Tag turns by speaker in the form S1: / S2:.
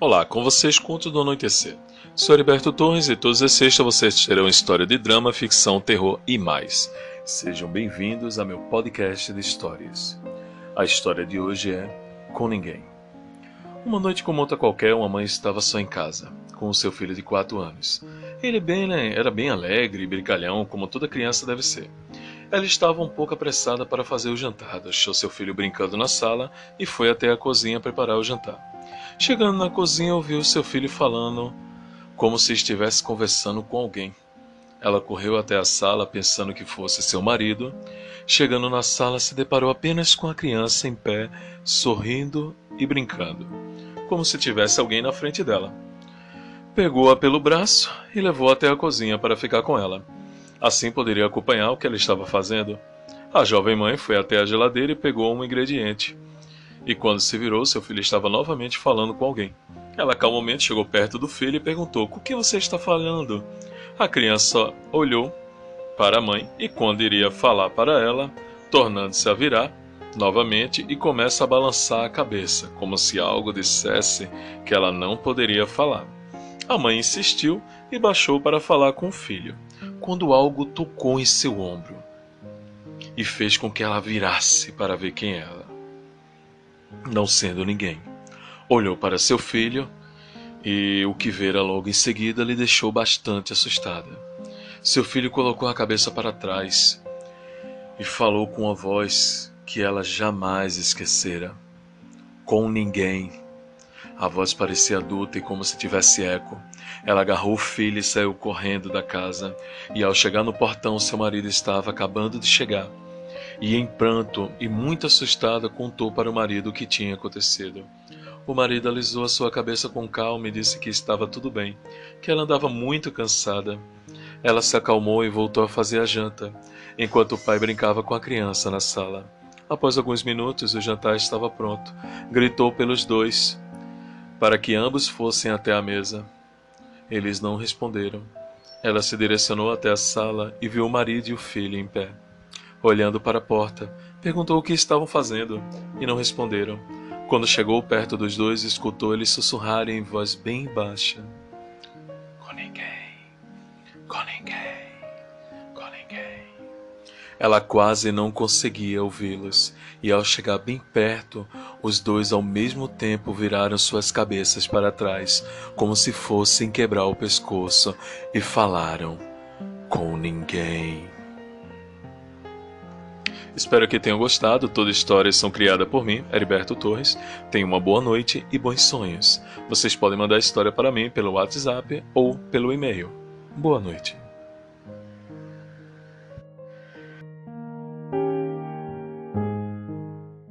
S1: Olá, com vocês Conto do Anoitecer. Sou Heriberto Torres e todos as sextas vocês terão história de drama, ficção, terror e mais. Sejam bem-vindos a meu podcast de histórias. A história de hoje é Com Ninguém. Uma noite como outra qualquer, uma mãe estava só em casa, com o seu filho de 4 anos. Ele bem, né, era bem alegre e brincalhão, como toda criança deve ser. Ela estava um pouco apressada para fazer o jantar, deixou seu filho brincando na sala e foi até a cozinha preparar o jantar. Chegando na cozinha, ouviu seu filho falando como se estivesse conversando com alguém. Ela correu até a sala pensando que fosse seu marido. Chegando na sala, se deparou apenas com a criança em pé, sorrindo e brincando, como se tivesse alguém na frente dela. Pegou-a pelo braço e levou até a cozinha para ficar com ela. Assim poderia acompanhar o que ela estava fazendo. A jovem mãe foi até a geladeira e pegou um ingrediente. E quando se virou, seu filho estava novamente falando com alguém. Ela calmamente chegou perto do filho e perguntou: Com que você está falando? A criança olhou para a mãe e, quando iria falar para ela, tornando-se a virar novamente e começa a balançar a cabeça, como se algo dissesse que ela não poderia falar. A mãe insistiu e baixou para falar com o filho quando algo tocou em seu ombro e fez com que ela virasse para ver quem era. Não sendo ninguém, olhou para seu filho e o que vera logo em seguida lhe deixou bastante assustada. Seu filho colocou a cabeça para trás e falou com uma voz que ela jamais esquecera. Com ninguém. A voz parecia adulta e como se tivesse eco. Ela agarrou o filho e saiu correndo da casa. E ao chegar no portão, seu marido estava acabando de chegar. E em pranto e muito assustada, contou para o marido o que tinha acontecido. O marido alisou a sua cabeça com calma e disse que estava tudo bem, que ela andava muito cansada. Ela se acalmou e voltou a fazer a janta, enquanto o pai brincava com a criança na sala. Após alguns minutos, o jantar estava pronto. Gritou pelos dois para que ambos fossem até a mesa. Eles não responderam. Ela se direcionou até a sala e viu o marido e o filho em pé. Olhando para a porta, perguntou o que estavam fazendo e não responderam. Quando chegou perto dos dois, escutou eles sussurrarem em voz bem baixa: Com ninguém, com ninguém, com ninguém. Ela quase não conseguia ouvi-los, e ao chegar bem perto, os dois ao mesmo tempo viraram suas cabeças para trás, como se fossem quebrar o pescoço, e falaram com ninguém. Espero que tenham gostado. Todas as histórias são criadas por mim, Heriberto Torres. Tenham uma boa noite e bons sonhos. Vocês podem mandar a história para mim pelo WhatsApp ou pelo e-mail. Boa noite.